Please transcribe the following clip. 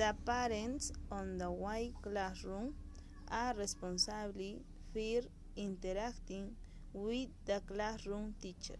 The parents on the white classroom are responsible for interacting with the classroom teacher.